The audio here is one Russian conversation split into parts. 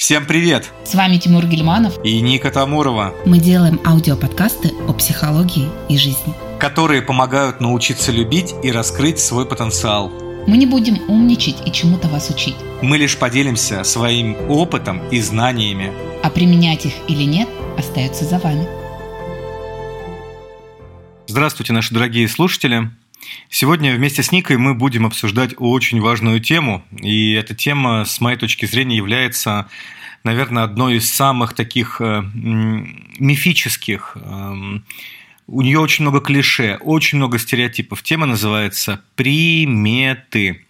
Всем привет! С вами Тимур Гельманов и Ника Тамурова. Мы делаем аудиоподкасты о психологии и жизни, которые помогают научиться любить и раскрыть свой потенциал. Мы не будем умничать и чему-то вас учить. Мы лишь поделимся своим опытом и знаниями. А применять их или нет, остается за вами. Здравствуйте, наши дорогие слушатели. Сегодня вместе с Никой мы будем обсуждать очень важную тему. И эта тема, с моей точки зрения, является, наверное, одной из самых таких э, мифических. Эм, у нее очень много клише, очень много стереотипов. Тема называется «Приметы».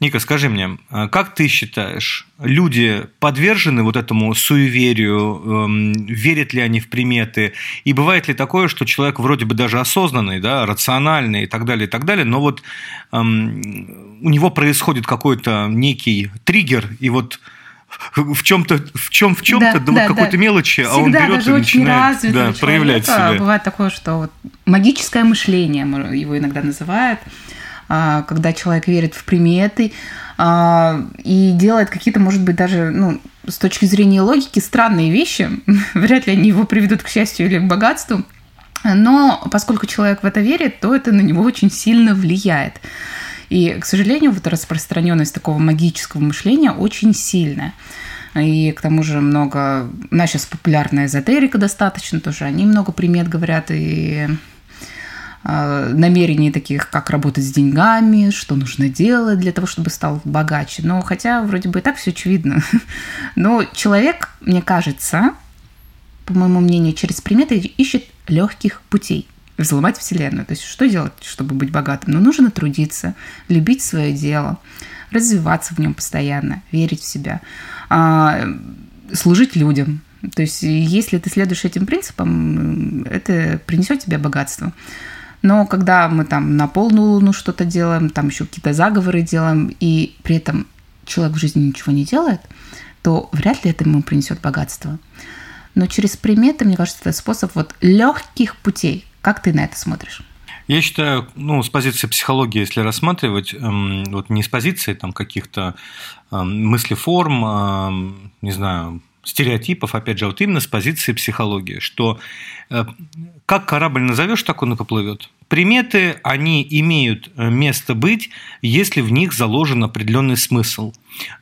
Ника, скажи мне, а как ты считаешь, люди подвержены вот этому суеверию, эм, верят ли они в приметы, и бывает ли такое, что человек вроде бы даже осознанный, да, рациональный и так далее, и так далее, но вот эм, у него происходит какой-то некий триггер, и вот в чем-то, в чем, в чем-то, да, да, да какой-то да. мелочи, Всегда, а он берет даже и начинает да, проявлять себя. Бывает такое, что вот магическое мышление его иногда называют. А, когда человек верит в приметы а, и делает какие-то, может быть, даже, ну, с точки зрения логики, странные вещи. Вряд ли они его приведут к счастью или к богатству. Но поскольку человек в это верит, то это на него очень сильно влияет. И, к сожалению, вот распространенность такого магического мышления очень сильная. И к тому же много... У нас сейчас популярная эзотерика достаточно тоже. Они много примет говорят и намерений таких, как работать с деньгами, что нужно делать для того, чтобы стал богаче. Но хотя вроде бы и так все очевидно. Но человек, мне кажется, по моему мнению, через приметы ищет легких путей взломать Вселенную. То есть что делать, чтобы быть богатым? Ну, нужно трудиться, любить свое дело, развиваться в нем постоянно, верить в себя, а, служить людям. То есть если ты следуешь этим принципам, это принесет тебе богатство. Но когда мы там на полную луну что-то делаем, там еще какие-то заговоры делаем, и при этом человек в жизни ничего не делает, то вряд ли это ему принесет богатство. Но через приметы, мне кажется, это способ вот легких путей. Как ты на это смотришь? Я считаю, ну, с позиции психологии, если рассматривать, эм, вот не с позиции там каких-то эм, мыслеформ, эм, не знаю, стереотипов, опять же, вот именно с позиции психологии, что э, как корабль назовешь, так он и поплывет. Приметы, они имеют э, место быть, если в них заложен определенный смысл.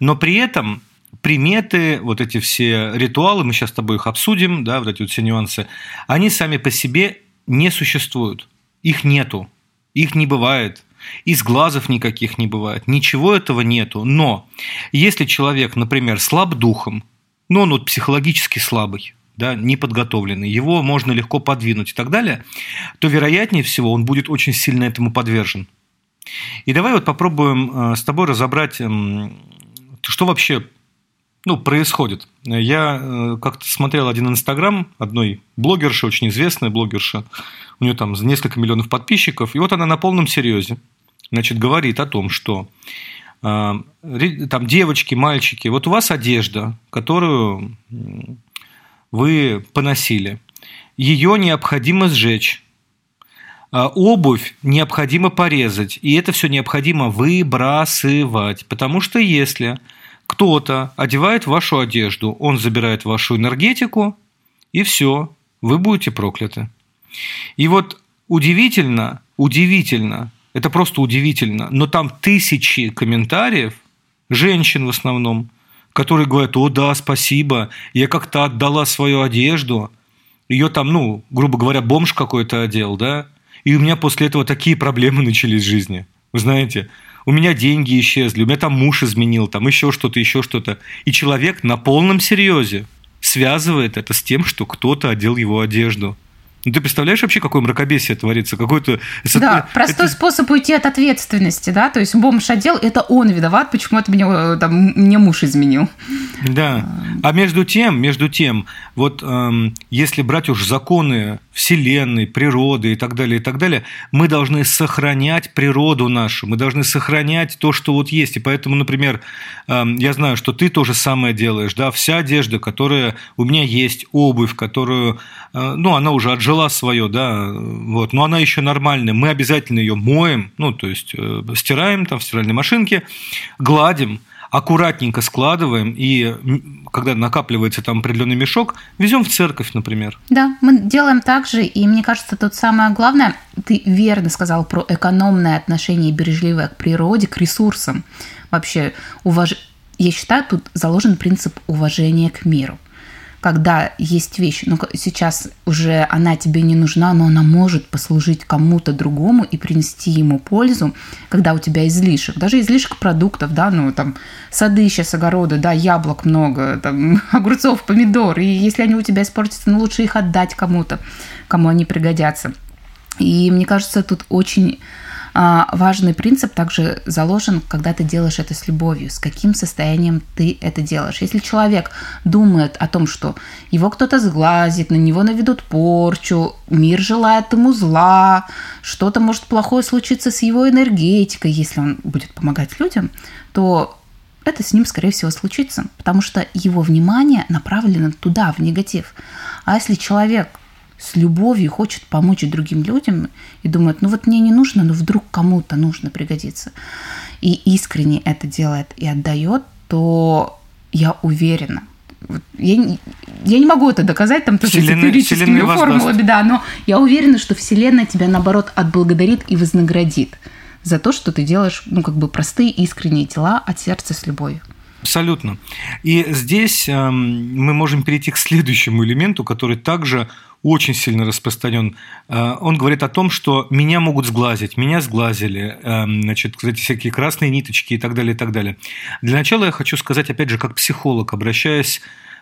Но при этом приметы, вот эти все ритуалы, мы сейчас с тобой их обсудим, да, вот эти вот все нюансы, они сами по себе не существуют. Их нету. Их не бывает. Из глазов никаких не бывает. Ничего этого нету. Но если человек, например, слаб духом, но он вот психологически слабый, да, неподготовленный, его можно легко подвинуть и так далее, то вероятнее всего он будет очень сильно этому подвержен. И давай вот попробуем э, с тобой разобрать, эм, что вообще ну, происходит. Я э, как-то смотрел один инстаграм одной блогерши, очень известной блогерши, у нее там несколько миллионов подписчиков, и вот она на полном серьезе значит, говорит о том, что там девочки, мальчики, вот у вас одежда, которую вы поносили. Ее необходимо сжечь. А обувь необходимо порезать. И это все необходимо выбрасывать. Потому что если кто-то одевает вашу одежду, он забирает вашу энергетику, и все, вы будете прокляты. И вот удивительно, удивительно, это просто удивительно, но там тысячи комментариев, женщин в основном – которые говорят, о да, спасибо, я как-то отдала свою одежду, ее там, ну, грубо говоря, бомж какой-то одел, да, и у меня после этого такие проблемы начались в жизни. Вы знаете, у меня деньги исчезли, у меня там муж изменил, там еще что-то, еще что-то. И человек на полном серьезе связывает это с тем, что кто-то одел его одежду. Ну, ты представляешь вообще, какое мракобесие творится? Какой-то... Да, это... простой способ уйти от ответственности, да, то есть бомж одел, это он виноват, почему это мне, э, там, мне муж изменил. Да, а между тем, между тем, вот эм, если брать уж законы Вселенной, природы и так далее, и так далее, мы должны сохранять природу нашу, мы должны сохранять то, что вот есть. И поэтому, например, эм, я знаю, что ты то же самое делаешь, да, вся одежда, которая у меня есть, обувь, которую, э, ну, она уже отжила жила свое, да, вот, но она еще нормальная, мы обязательно ее моем, ну, то есть э, стираем там в стиральной машинке, гладим, аккуратненько складываем и когда накапливается там определенный мешок, везем в церковь, например. Да, мы делаем так же, и мне кажется, тут самое главное, ты верно сказал про экономное отношение и бережливое к природе, к ресурсам. Вообще, уваж... я считаю, тут заложен принцип уважения к миру когда есть вещь, ну сейчас уже она тебе не нужна, но она может послужить кому-то другому и принести ему пользу, когда у тебя излишек, даже излишек продуктов, да, ну там сады сейчас, огороды, да, яблок много, там огурцов, помидор, и если они у тебя испортятся, ну лучше их отдать кому-то, кому они пригодятся. И мне кажется, тут очень важный принцип также заложен, когда ты делаешь это с любовью, с каким состоянием ты это делаешь. Если человек думает о том, что его кто-то сглазит, на него наведут порчу, мир желает ему зла, что-то может плохое случиться с его энергетикой, если он будет помогать людям, то это с ним, скорее всего, случится, потому что его внимание направлено туда, в негатив. А если человек с любовью хочет помочь другим людям и думает, ну вот мне не нужно, но вдруг кому-то нужно пригодиться, и искренне это делает и отдает, то я уверена, я, я не могу это доказать там тоже эзотерическими формулами, да, но я уверена, что Вселенная тебя наоборот отблагодарит и вознаградит за то, что ты делаешь, ну, как бы простые искренние дела от сердца с любовью. Абсолютно. И здесь э, мы можем перейти к следующему элементу, который также очень сильно распространен. Э, он говорит о том, что меня могут сглазить, меня сглазили, эм, значит, эти всякие красные ниточки и так далее, и так далее. Для начала я хочу сказать, опять же, как психолог, обращаясь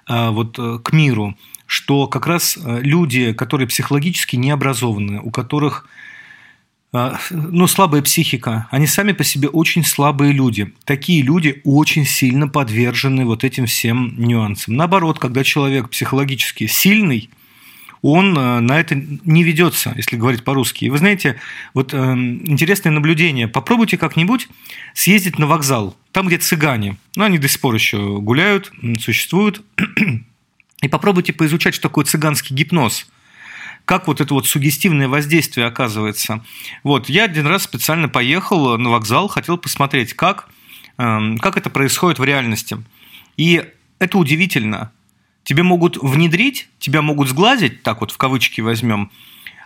э, вот э, к миру, что как раз люди, которые психологически не образованы, у которых ну, слабая психика, они сами по себе очень слабые люди. Такие люди очень сильно подвержены вот этим всем нюансам. Наоборот, когда человек психологически сильный, он э, на это не ведется, если говорить по-русски. И вы знаете, вот э, интересное наблюдение. Попробуйте как-нибудь съездить на вокзал, там, где цыгане. Ну, они до сих пор еще гуляют, существуют. И попробуйте поизучать, что такое цыганский гипноз как вот это вот сугестивное воздействие оказывается. Вот, я один раз специально поехал на вокзал, хотел посмотреть, как, эм, как это происходит в реальности. И это удивительно тебе могут внедрить, тебя могут сглазить, так вот в кавычки возьмем,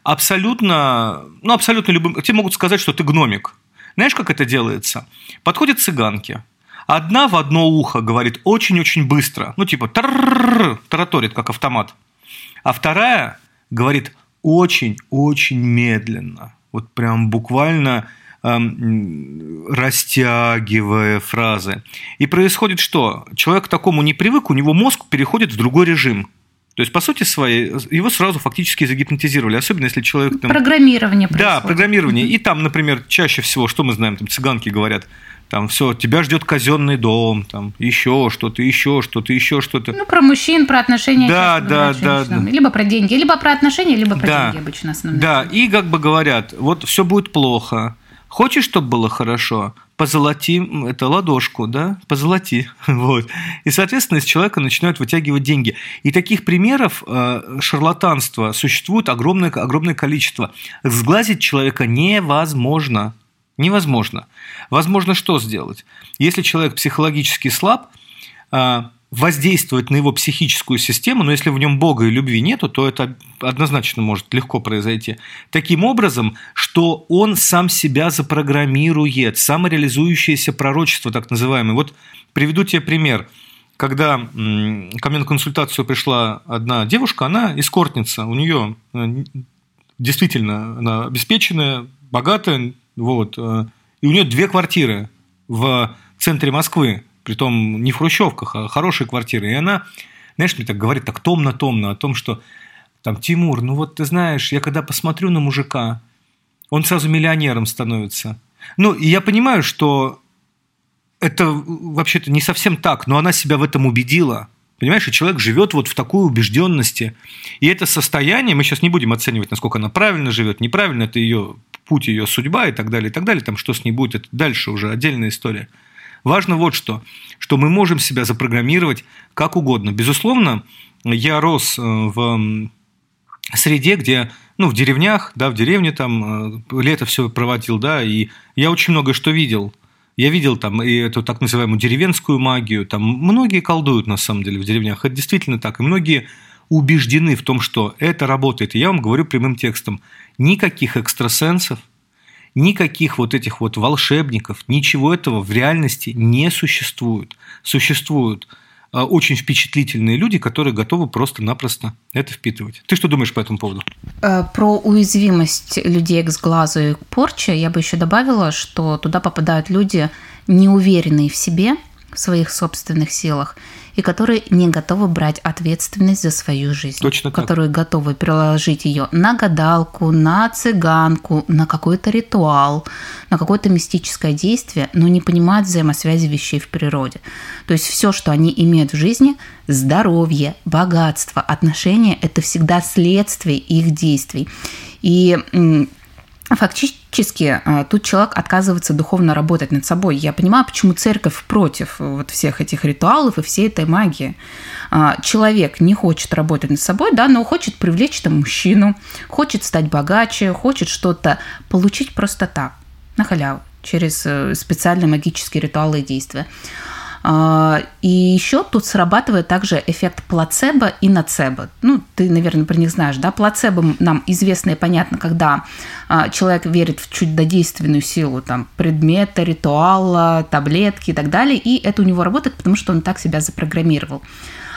абсолютно, ну, абсолютно любым, тебе могут сказать, что ты гномик. Знаешь, как это делается? Подходят цыганки, одна в одно ухо говорит очень-очень быстро, ну, типа тараторит, как автомат, а вторая говорит очень-очень медленно, вот прям буквально растягивая фразы. И происходит что? Человек к такому не привык, у него мозг переходит в другой режим. То есть, по сути своей, его сразу фактически загипнотизировали, особенно если человек... Там... Программирование происходит. Да, программирование. И там, например, чаще всего, что мы знаем, там цыганки говорят, там все, тебя ждет казенный дом, там еще что-то, еще что-то, еще что-то. Ну, про мужчин, про отношения. Да, да, да, да. Либо про деньги, либо про отношения, либо про да, деньги обычно основные. Да, и как бы говорят, вот все будет плохо, Хочешь, чтобы было хорошо? Позолоти это ладошку, да? Позолоти. Вот. И, соответственно, из человека начинают вытягивать деньги. И таких примеров э, шарлатанства существует огромное, огромное количество. Сглазить человека невозможно. Невозможно. Возможно, что сделать? Если человек психологически слаб, э, воздействовать на его психическую систему, но если в нем Бога и любви нету, то это однозначно может легко произойти. Таким образом, что он сам себя запрограммирует, самореализующееся пророчество так называемое. Вот приведу тебе пример. Когда ко мне на консультацию пришла одна девушка, она эскортница, у нее э, действительно она обеспеченная, богатая, вот, э, и у нее две квартиры в центре Москвы, притом не в хрущевках, а хорошие квартиры. И она, знаешь, мне так говорит так томно-томно о том, что там, Тимур, ну вот ты знаешь, я когда посмотрю на мужика, он сразу миллионером становится. Ну, и я понимаю, что это вообще-то не совсем так, но она себя в этом убедила. Понимаешь, и человек живет вот в такой убежденности. И это состояние, мы сейчас не будем оценивать, насколько она правильно живет, неправильно, это ее путь, ее судьба и так далее, и так далее. Там что с ней будет, это дальше уже отдельная история. Важно вот что, что мы можем себя запрограммировать как угодно. Безусловно, я рос э, в среде, где, ну, в деревнях, да, в деревне там э, лето все проводил, да, и я очень много что видел. Я видел там и эту так называемую деревенскую магию. Там многие колдуют на самом деле в деревнях. Это действительно так. И многие убеждены в том, что это работает. И я вам говорю прямым текстом. Никаких экстрасенсов, никаких вот этих вот волшебников, ничего этого в реальности не существует. Существуют э, очень впечатлительные люди, которые готовы просто-напросто это впитывать. Ты что думаешь по этому поводу? Э, про уязвимость людей к сглазу и к порче я бы еще добавила, что туда попадают люди, неуверенные в себе, в своих собственных силах, и которые не готовы брать ответственность за свою жизнь. Точно так. Которые готовы переложить ее на гадалку, на цыганку, на какой-то ритуал, на какое-то мистическое действие, но не понимают взаимосвязи вещей в природе. То есть все, что они имеют в жизни, здоровье, богатство, отношения, это всегда следствие их действий. И Фактически а, тут человек отказывается духовно работать над собой. Я понимаю, почему церковь против вот всех этих ритуалов и всей этой магии. А, человек не хочет работать над собой, да, но хочет привлечь там мужчину, хочет стать богаче, хочет что-то получить просто так, на халяву, через э, специальные магические ритуалы и действия. А, и еще тут срабатывает также эффект плацебо и нацебо. Ну, ты, наверное, про них знаешь, да? Плацебо нам известно и понятно, когда а, человек верит в чудодейственную силу там, предмета, ритуала, таблетки и так далее, и это у него работает, потому что он так себя запрограммировал.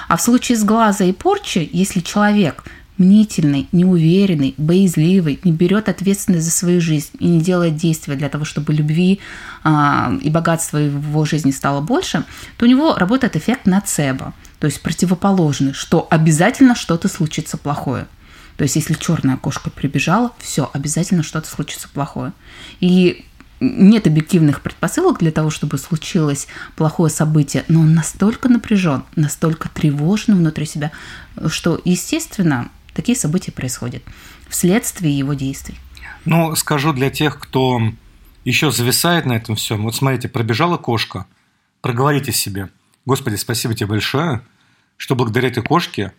А в случае с глаза и порчи, если человек – мнительный, неуверенный, боязливый, не берет ответственность за свою жизнь и не делает действия для того, чтобы любви э, и богатства его жизни стало больше, то у него работает эффект нацебо, то есть противоположный, что обязательно что-то случится плохое. То есть если черная кошка прибежала, все, обязательно что-то случится плохое. И нет объективных предпосылок для того, чтобы случилось плохое событие, но он настолько напряжен, настолько тревожен внутри себя, что, естественно, такие события происходят вследствие его действий. Ну, скажу для тех, кто еще зависает на этом всем. Вот смотрите, пробежала кошка. Проговорите себе. Господи, спасибо тебе большое, что благодаря этой кошке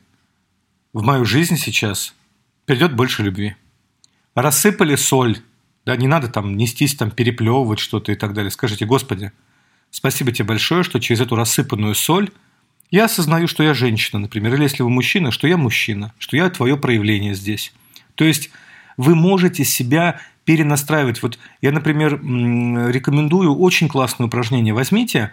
в мою жизнь сейчас придет больше любви. Рассыпали соль, да, не надо там нестись, там переплевывать что-то и так далее. Скажите, Господи, спасибо тебе большое, что через эту рассыпанную соль – я осознаю, что я женщина, например, или если вы мужчина, что я мужчина, что я твое проявление здесь. То есть вы можете себя перенастраивать. Вот я, например, рекомендую очень классное упражнение. Возьмите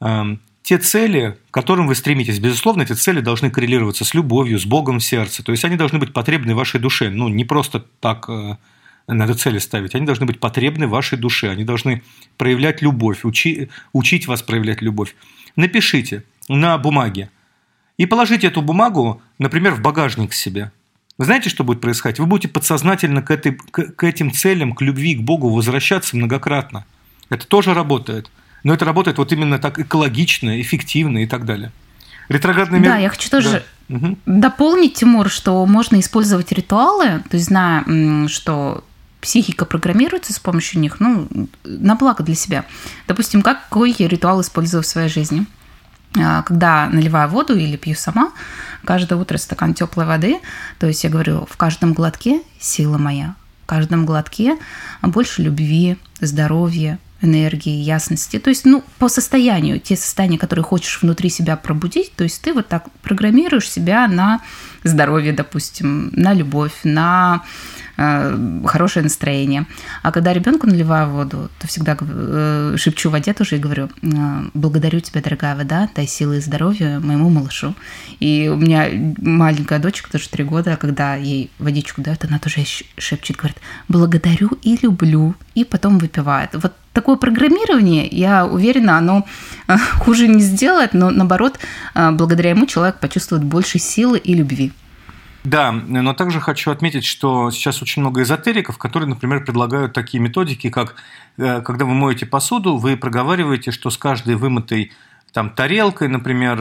э, те цели, к которым вы стремитесь. Безусловно, эти цели должны коррелироваться с любовью, с Богом в сердце. То есть они должны быть потребны вашей душе. Ну, не просто так э, надо цели ставить. Они должны быть потребны вашей душе. Они должны проявлять любовь, учи, учить вас проявлять любовь. Напишите – на бумаге. И положите эту бумагу, например, в багажник себе. Вы знаете, что будет происходить? Вы будете подсознательно к, этой, к, к этим целям, к любви, к Богу возвращаться многократно. Это тоже работает. Но это работает вот именно так экологично, эффективно и так далее. Ретроградный мир... Да, я хочу тоже да. дополнить, Тимур, что можно использовать ритуалы, то есть зная, что психика программируется с помощью них, ну, на благо для себя. Допустим, какой ритуал использую в своей жизни? А, когда наливаю воду или пью сама, каждое утро стакан теплой воды, то есть я говорю, в каждом глотке сила моя, в каждом глотке больше любви, здоровья, энергии, ясности. То есть, ну, по состоянию, те состояния, которые хочешь внутри себя пробудить, то есть ты вот так программируешь себя на здоровье, допустим, на любовь, на хорошее настроение. А когда ребенку наливаю воду, то всегда э, шепчу воде тоже и говорю, «Э, благодарю тебя, дорогая вода, дай силы и здоровья моему малышу. И у меня маленькая дочка, тоже три года, а когда ей водичку дают, она тоже шепчет, говорит, благодарю и люблю, и потом выпивает. Вот такое программирование, я уверена, оно хуже не сделает, но наоборот, благодаря ему человек почувствует больше силы и любви. Да, но также хочу отметить, что сейчас очень много эзотериков, которые, например, предлагают такие методики, как э, когда вы моете посуду, вы проговариваете, что с каждой вымытой там, тарелкой, например,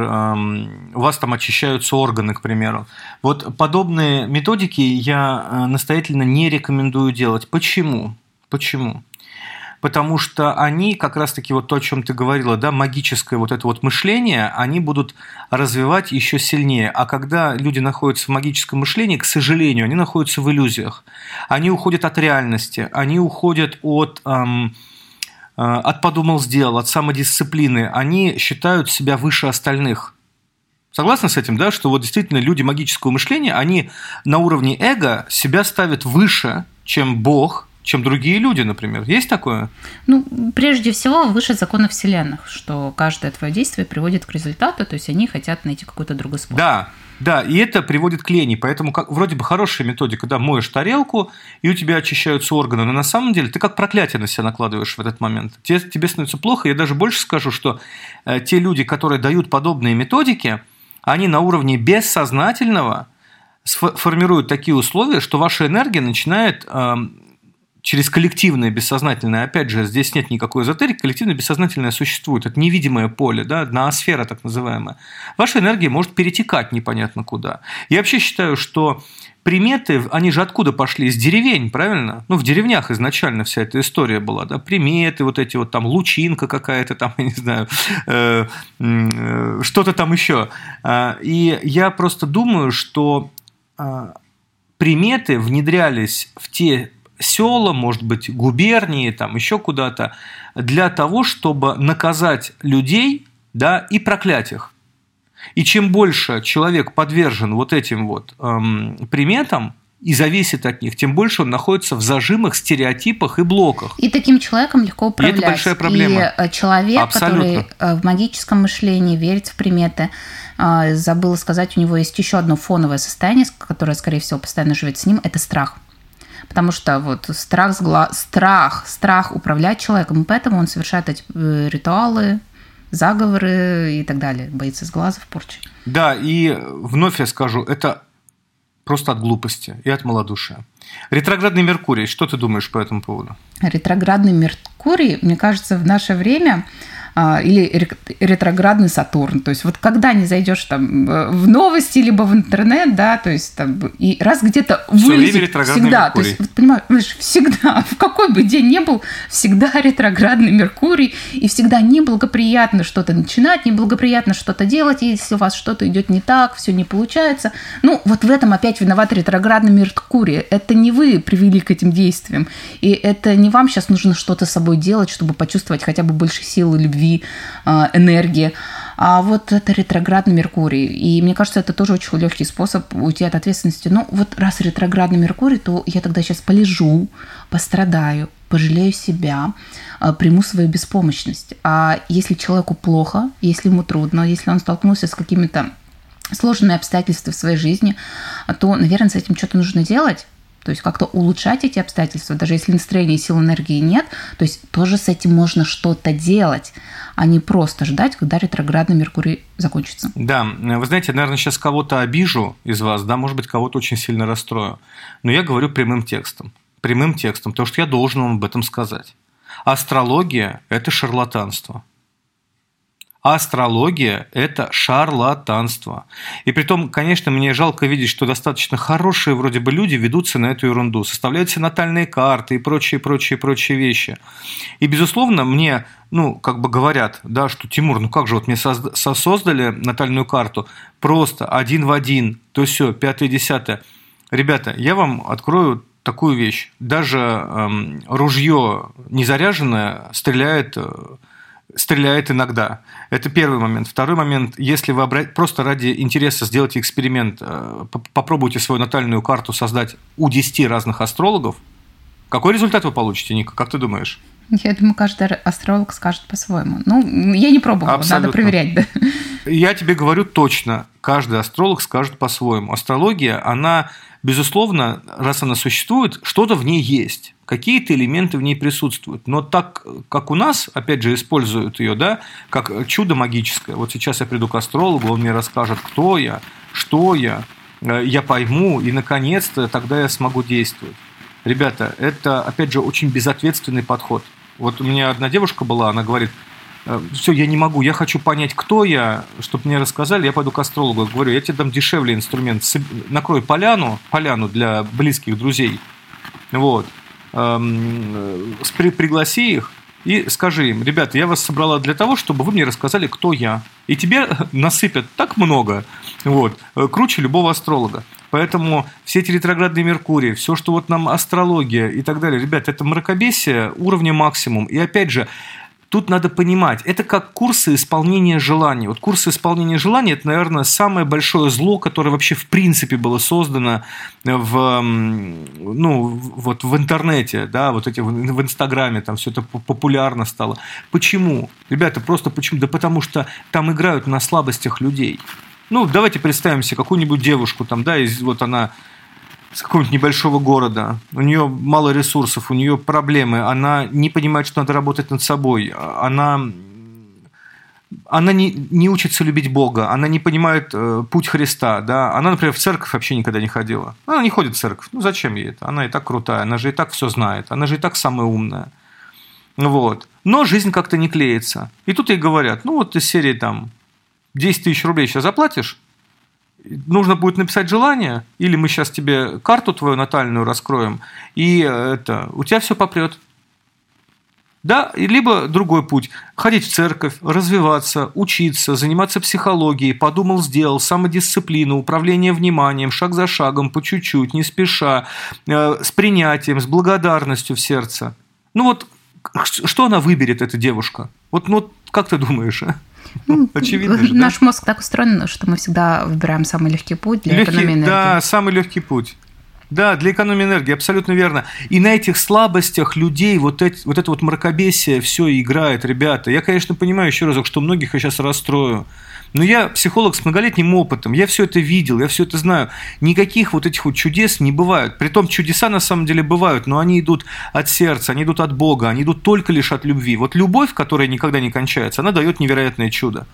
у вас там очищаются органы, к примеру. Вот подобные методики я э, настоятельно не рекомендую делать. Почему? Почему? Потому что они как раз-таки вот то, о чем ты говорила, да, магическое вот это вот мышление, они будут развивать еще сильнее. А когда люди находятся в магическом мышлении, к сожалению, они находятся в иллюзиях. Они уходят от реальности, они уходят от... Эм, от подумал сделал, от самодисциплины, они считают себя выше остальных. Согласны с этим, да, что вот действительно люди магического мышления, они на уровне эго себя ставят выше, чем Бог, чем другие люди, например. Есть такое? Ну, прежде всего, выше закона Вселенных, что каждое твое действие приводит к результату, то есть они хотят найти какой-то другой способ. Да, да, и это приводит к лени. Поэтому как, вроде бы хорошая методика, когда моешь тарелку, и у тебя очищаются органы, но на самом деле ты как проклятие на себя накладываешь в этот момент. Тебе, тебе становится плохо. Я даже больше скажу, что э, те люди, которые дают подобные методики, они на уровне бессознательного формируют такие условия, что ваша энергия начинает э, через коллективное бессознательное, опять же, здесь нет никакой эзотерики, коллективное бессознательное существует, это невидимое поле, да, ноосфера так называемая. Ваша энергия может перетекать непонятно куда. Я вообще считаю, что приметы, они же откуда пошли? Из деревень, правильно? Ну, в деревнях изначально вся эта история была, да, приметы, вот эти вот там, лучинка какая-то там, я не знаю, э, э, что-то там еще. А, и я просто думаю, что а, приметы внедрялись в те села, может быть, губернии, там еще куда-то, для того, чтобы наказать людей да, и проклять их. И чем больше человек подвержен вот этим вот эм, приметам, и зависит от них, тем больше он находится в зажимах, стереотипах и блоках. И таким человеком легко управлять. И это большая проблема. И э, человек, Абсолютно. который э, в магическом мышлении верит в приметы, э, забыла сказать, у него есть еще одно фоновое состояние, которое, скорее всего, постоянно живет с ним, это страх потому что вот страх, страх, страх управлять человеком, и поэтому он совершает эти э, ритуалы, заговоры и так далее, боится с глазов порчи. Да, и вновь я скажу, это просто от глупости и от малодушия. Ретроградный Меркурий, что ты думаешь по этому поводу? Ретроградный Меркурий, мне кажется, в наше время или ретроградный Сатурн. То есть вот когда не зайдешь там э, в новости либо в интернет, да, то есть там и раз где-то вылезет всегда, Меркурий. то есть вот, понимаешь, всегда, в какой бы день не был, всегда ретроградный Меркурий, и всегда неблагоприятно что-то начинать, неблагоприятно что-то делать, если у вас что-то идет не так, все не получается. Ну, вот в этом опять виноват ретроградный Меркурий. Это не вы привели к этим действиям, и это не вам сейчас нужно что-то с собой делать, чтобы почувствовать хотя бы больше силы любви любви, а, энергии. А вот это ретроградный Меркурий. И мне кажется, это тоже очень легкий способ уйти от ответственности. Ну, вот раз ретроградный Меркурий, то я тогда сейчас полежу, пострадаю, пожалею себя, а, приму свою беспомощность. А если человеку плохо, если ему трудно, если он столкнулся с какими-то сложными обстоятельствами в своей жизни, то, наверное, с этим что-то нужно делать. То есть как-то улучшать эти обстоятельства, даже если настроения сил энергии нет, то есть тоже с этим можно что-то делать, а не просто ждать, когда ретроградный Меркурий закончится. Да, вы знаете, наверное, сейчас кого-то обижу из вас, да, может быть, кого-то очень сильно расстрою, но я говорю прямым текстом, прямым текстом, потому что я должен вам об этом сказать. Астрология – это шарлатанство – астрология – это шарлатанство. И при том, конечно, мне жалко видеть, что достаточно хорошие вроде бы люди ведутся на эту ерунду, составляют себе натальные карты и прочие, прочие, прочие вещи. И, безусловно, мне, ну, как бы говорят, да, что, Тимур, ну как же, вот мне создали натальную карту просто один в один, то все, пятое, десятое. Ребята, я вам открою такую вещь. Даже эм, ружье незаряженное стреляет э, стреляет иногда. Это первый момент. Второй момент, если вы просто ради интереса сделаете эксперимент, э, попробуйте свою натальную карту создать у 10 разных астрологов, какой результат вы получите, Ника, как ты думаешь? Я думаю, каждый астролог скажет по-своему. Ну, я не пробовала, Абсолютно. надо проверять, да. Я тебе говорю точно, каждый астролог скажет по-своему. Астрология, она, безусловно, раз она существует, что-то в ней есть какие-то элементы в ней присутствуют. Но так, как у нас, опять же, используют ее, да, как чудо магическое. Вот сейчас я приду к астрологу, он мне расскажет, кто я, что я, э, я пойму, и, наконец-то, тогда я смогу действовать. Ребята, это, опять же, очень безответственный подход. Вот у меня одна девушка была, она говорит, «Э, все, я не могу, я хочу понять, кто я, чтобы мне рассказали, я пойду к астрологу. говорю, я тебе дам дешевле инструмент, накрой поляну, поляну для близких друзей, вот, пригласи их и скажи им, ребята, я вас собрала для того, чтобы вы мне рассказали, кто я. И тебе насыпят так много, вот, э, круче любого астролога. Поэтому все эти ретроградные Меркурии, все, что вот нам астрология и так далее, ребят, это мракобесие уровня максимум. И опять же, Тут надо понимать, это как курсы исполнения желаний. Вот курсы исполнения желаний – это, наверное, самое большое зло, которое вообще в принципе было создано в, ну, вот в интернете, да, вот эти в Инстаграме, там все это популярно стало. Почему? Ребята, просто почему? Да потому что там играют на слабостях людей. Ну, давайте представим себе какую-нибудь девушку, там, да, из, вот она с какого-нибудь небольшого города, у нее мало ресурсов, у нее проблемы, она не понимает, что надо работать над собой, она, она не, не учится любить Бога, она не понимает э, путь Христа, да, она, например, в церковь вообще никогда не ходила, она не ходит в церковь, ну зачем ей это, она и так крутая, она же и так все знает, она же и так самая умная, вот, но жизнь как-то не клеится, и тут ей говорят, ну вот из серии там 10 тысяч рублей сейчас заплатишь, нужно будет написать желание, или мы сейчас тебе карту твою натальную раскроем, и это, у тебя все попрет. Да, либо другой путь. Ходить в церковь, развиваться, учиться, заниматься психологией, подумал, сделал, самодисциплину, управление вниманием, шаг за шагом, по чуть-чуть, не спеша, э, с принятием, с благодарностью в сердце. Ну вот, что она выберет, эта девушка? Вот, ну, как ты думаешь, а? Ну, Очевидно же, Наш да? мозг так устроен, что мы всегда выбираем самый легкий путь для легкий, экономии энергии. Да, самый легкий путь. Да, для экономии энергии, абсолютно верно. И на этих слабостях людей вот, эти, вот это вот мракобесие все играет, ребята. Я, конечно, понимаю еще разок, что многих я сейчас расстрою. Но я психолог с многолетним опытом, я все это видел, я все это знаю. Никаких вот этих вот чудес не бывает. Притом чудеса на самом деле бывают, но они идут от сердца, они идут от Бога, они идут только лишь от любви. Вот любовь, которая никогда не кончается, она дает невероятное чудо.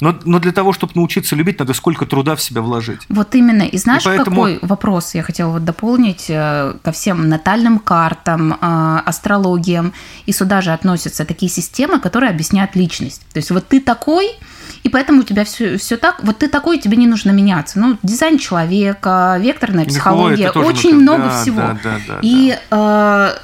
Но, но для того, чтобы научиться любить, надо сколько труда в себя вложить. Вот именно. И знаешь, и поэтому... какой вопрос я хотела вот дополнить э, ко всем натальным картам, э, астрологиям. И сюда же относятся такие системы, которые объясняют личность. То есть вот ты такой, и поэтому у тебя все, все так, вот ты такой, тебе не нужно меняться. Ну, дизайн человека, векторная психология, Ой, очень много да, всего. Да, да, да, и да.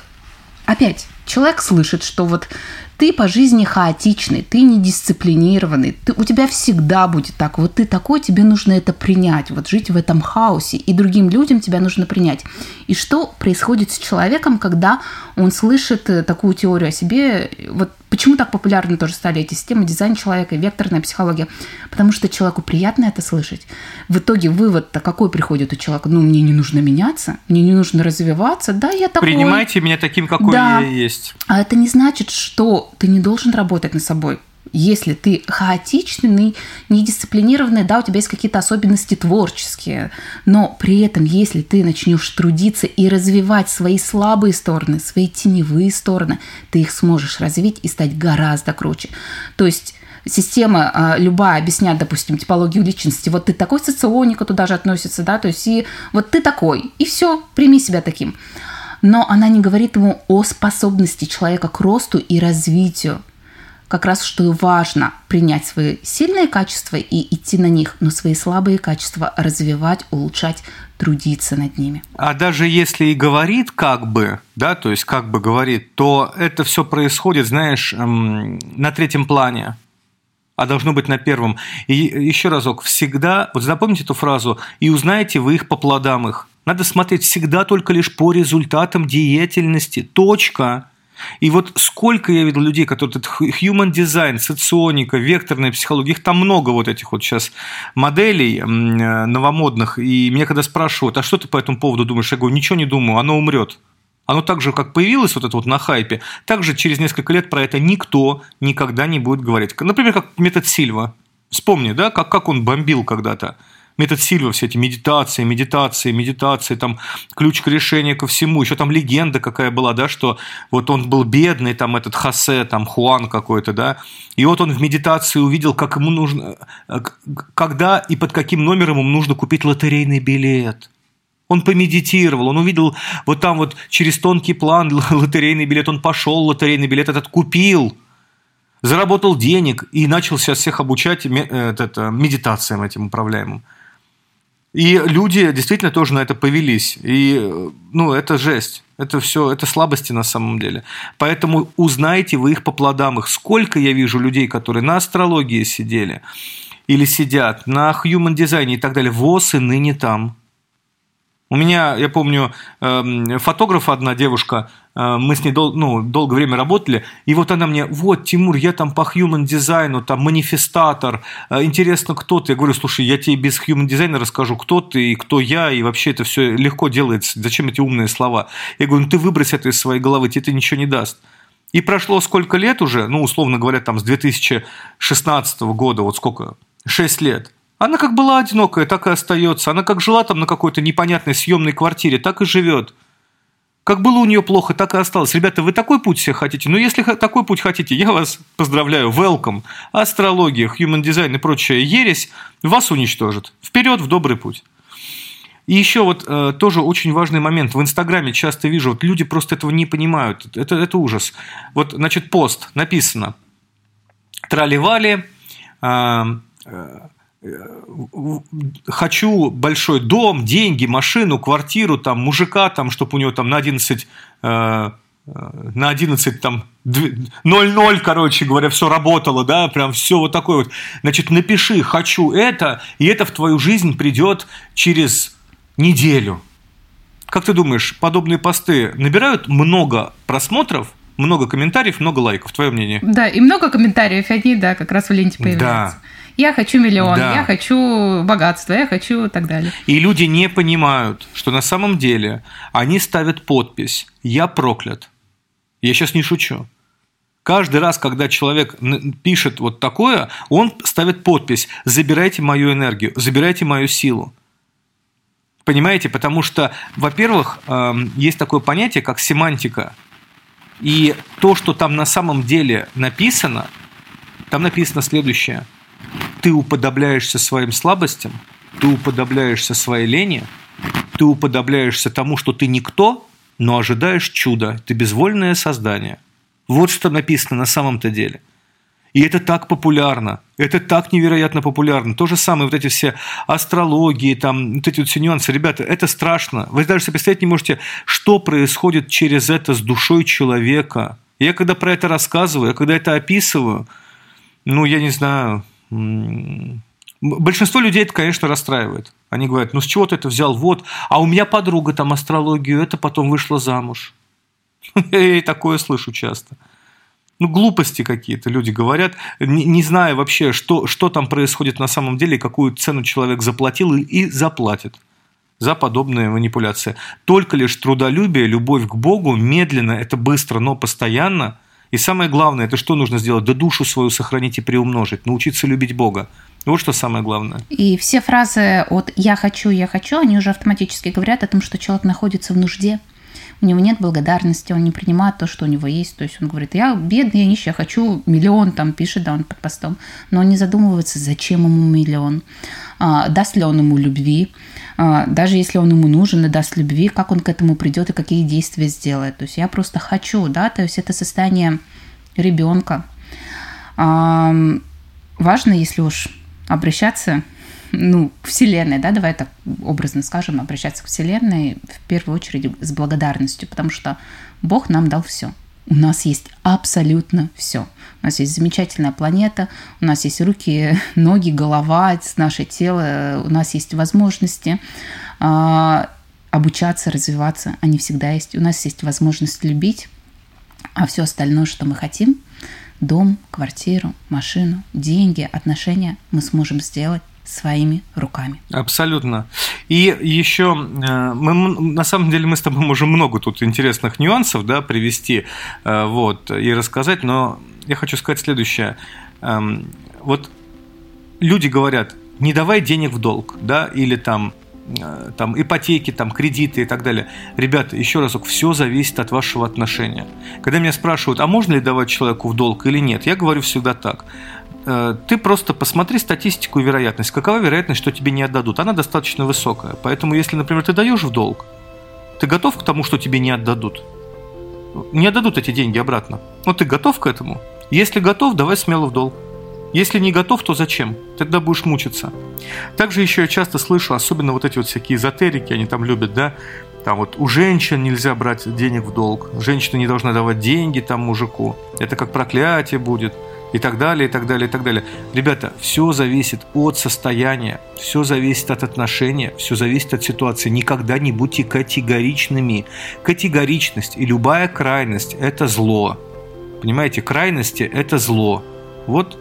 Э, опять, человек слышит, что вот ты по жизни хаотичный, ты недисциплинированный, ты, у тебя всегда будет так. Вот ты такой, тебе нужно это принять, вот жить в этом хаосе, и другим людям тебя нужно принять. И что происходит с человеком, когда он слышит э, такую теорию о себе? Вот почему так популярны тоже стали эти системы дизайн человека, векторная психология? Потому что человеку приятно это слышать. В итоге вывод-то какой приходит у человека? Ну, мне не нужно меняться, мне не нужно развиваться, да, я такой. Принимайте меня таким, какой да. я есть. А это не значит, что ты не должен работать над собой. Если ты хаотичный, недисциплинированный, да, у тебя есть какие-то особенности творческие, но при этом, если ты начнешь трудиться и развивать свои слабые стороны, свои теневые стороны, ты их сможешь развить и стать гораздо круче. То есть система а, любая объясняет, допустим, типологию личности. Вот ты такой соционика туда же относится, да, то есть и вот ты такой, и все, прими себя таким но она не говорит ему о способности человека к росту и развитию. Как раз что важно принять свои сильные качества и идти на них, но свои слабые качества развивать, улучшать, трудиться над ними. А даже если и говорит как бы, да, то есть как бы говорит, то это все происходит, знаешь, эм, на третьем плане а должно быть на первом. И еще разок, всегда, вот запомните эту фразу, и узнаете вы их по плодам их. Надо смотреть всегда только лишь по результатам деятельности. Точка. И вот сколько я видел людей, которые этот human design, соционика, векторная психология, их там много вот этих вот сейчас моделей э, новомодных. И меня когда спрашивают, а что ты по этому поводу думаешь? Я говорю, ничего не думаю, оно умрет. Оно так же, как появилось вот это вот на хайпе, так же через несколько лет про это никто никогда не будет говорить. Например, как метод Сильва. Вспомни, да, как, как он бомбил когда-то метод Сильва, все эти медитации, медитации, медитации, там ключ к решению ко всему. Еще там легенда какая была, да, что вот он был бедный, там этот Хосе, там Хуан какой-то, да, и вот он в медитации увидел, как ему нужно, когда и под каким номером ему нужно купить лотерейный билет. Он помедитировал, он увидел вот там вот через тонкий план лотерейный билет, он пошел, лотерейный билет этот купил, заработал денег и начал сейчас всех обучать это, медитациям этим управляемым. И люди действительно тоже на это повелись. И, ну, это жесть. Это все, это слабости на самом деле. Поэтому узнайте вы их по плодам их. Сколько я вижу людей, которые на астрологии сидели или сидят, на human дизайне и так далее. ВОЗ и ныне там. У меня, я помню, эм, фотограф одна девушка, э, мы с ней дол, ну, долгое время работали, и вот она мне, вот, Тимур, я там по human дизайну, там, манифестатор, э, интересно, кто ты? Я говорю, слушай, я тебе без human дизайна расскажу, кто ты и кто я, и вообще это все легко делается, зачем эти умные слова? Я говорю, ну ты выбрось это из своей головы, тебе это ничего не даст. И прошло сколько лет уже, ну, условно говоря, там, с 2016 года, вот сколько, 6 лет – она как была одинокая, так и остается. Она как жила там на какой-то непонятной съемной квартире, так и живет. Как было у нее плохо, так и осталось. Ребята, вы такой путь себе хотите? Ну, если такой путь хотите, я вас поздравляю. Welcome. Астрология, human design и прочая ересь вас уничтожит. Вперед в добрый путь. И еще вот э, тоже очень важный момент. В Инстаграме часто вижу, вот люди просто этого не понимают. Это, это ужас. Вот, значит, пост написано. Трали-вали, э, э, хочу большой дом, деньги, машину, квартиру, там, мужика, там, чтобы у него там на 11, э, э, на 11 там 0-0, короче говоря, все работало, да, прям все вот такое вот. Значит, напиши «хочу это», и это в твою жизнь придет через неделю. Как ты думаешь, подобные посты набирают много просмотров, много комментариев, много лайков? Твое мнение? Да, и много комментариев, они, да, как раз в ленте появляются. Да я хочу миллион, да. я хочу богатство, я хочу и так далее. И люди не понимают, что на самом деле они ставят подпись «Я проклят». Я сейчас не шучу. Каждый раз, когда человек пишет вот такое, он ставит подпись «Забирайте мою энергию, забирайте мою силу». Понимаете? Потому что, во-первых, эм, есть такое понятие, как семантика. И то, что там на самом деле написано, там написано следующее – ты уподобляешься своим слабостям, ты уподобляешься своей лени, ты уподобляешься тому, что ты никто, но ожидаешь чуда, ты безвольное создание. Вот что написано на самом-то деле. И это так популярно, это так невероятно популярно. То же самое, вот эти все астрологии, там, вот эти вот все нюансы. Ребята, это страшно. Вы даже себе представить не можете, что происходит через это с душой человека. Я когда про это рассказываю, я когда это описываю, ну, я не знаю, Большинство людей это, конечно, расстраивает. Они говорят, ну с чего ты это взял? Вот, а у меня подруга там астрологию, это потом вышла замуж. Я такое слышу часто. Ну, глупости какие-то люди говорят, не, не зная вообще, что, что там происходит на самом деле, какую цену человек заплатил и, и заплатит за подобные манипуляции. Только лишь трудолюбие, любовь к Богу, медленно, это быстро, но постоянно – и самое главное, это что нужно сделать? Да душу свою сохранить и приумножить, научиться любить Бога. Вот что самое главное. И все фразы от «я хочу, я хочу», они уже автоматически говорят о том, что человек находится в нужде. У него нет благодарности, он не принимает то, что у него есть. То есть он говорит, я бедный, я нищий, я хочу миллион, там пишет, да, он под постом. Но он не задумывается, зачем ему миллион, а, даст ли он ему любви, а, даже если он ему нужен и даст любви, как он к этому придет и какие действия сделает. То есть я просто хочу, да, то есть это состояние ребенка. Важно, если уж обращаться ну, к Вселенной, да, давай так образно скажем, обращаться к Вселенной в первую очередь с благодарностью, потому что Бог нам дал все. У нас есть абсолютно все. У нас есть замечательная планета, у нас есть руки, ноги, голова, наше тело, у нас есть возможности э, обучаться, развиваться, они всегда есть. У нас есть возможность любить, а все остальное, что мы хотим, дом, квартиру, машину, деньги, отношения, мы сможем сделать своими руками. Абсолютно. И еще э, мы, на самом деле мы с тобой можем много тут интересных нюансов да, привести э, вот, и рассказать, но я хочу сказать следующее. Эм, вот люди говорят, не давай денег в долг, да, или там э, там ипотеки, там кредиты и так далее. Ребята, еще разок, все зависит от вашего отношения. Когда меня спрашивают, а можно ли давать человеку в долг или нет, я говорю всегда так. Э, ты просто посмотри статистику и вероятность. Какова вероятность, что тебе не отдадут? Она достаточно высокая. Поэтому, если, например, ты даешь в долг, ты готов к тому, что тебе не отдадут? Не отдадут эти деньги обратно. Но ты готов к этому? Если готов, давай смело в долг. Если не готов, то зачем? Тогда будешь мучиться. Также еще я часто слышу, особенно вот эти вот всякие эзотерики, они там любят, да, там вот у женщин нельзя брать денег в долг, женщина не должна давать деньги там мужику, это как проклятие будет. И так далее, и так далее, и так далее. Ребята, все зависит от состояния, все зависит от отношения, все зависит от ситуации. Никогда не будьте категоричными. Категоричность и любая крайность – это зло. Понимаете, крайности – это зло. Вот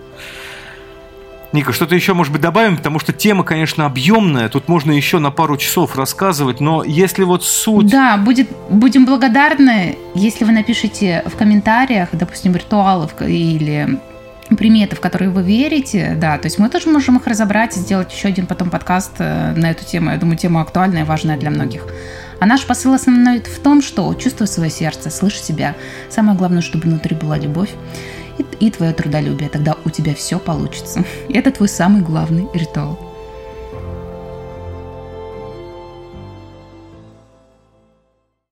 Ника, что-то еще, может быть, добавим, потому что тема, конечно, объемная, тут можно еще на пару часов рассказывать, но если вот суть... Да, будет, будем благодарны, если вы напишите в комментариях, допустим, ритуалов или приметы, в которые вы верите, да, то есть мы тоже можем их разобрать и сделать еще один потом подкаст э, на эту тему. Я думаю, тема актуальная и важная для многих. А наш посыл основной в том, что чувствуй свое сердце, слышь себя. Самое главное, чтобы внутри была любовь и, и твое трудолюбие. Тогда у тебя все получится. И это твой самый главный ритуал.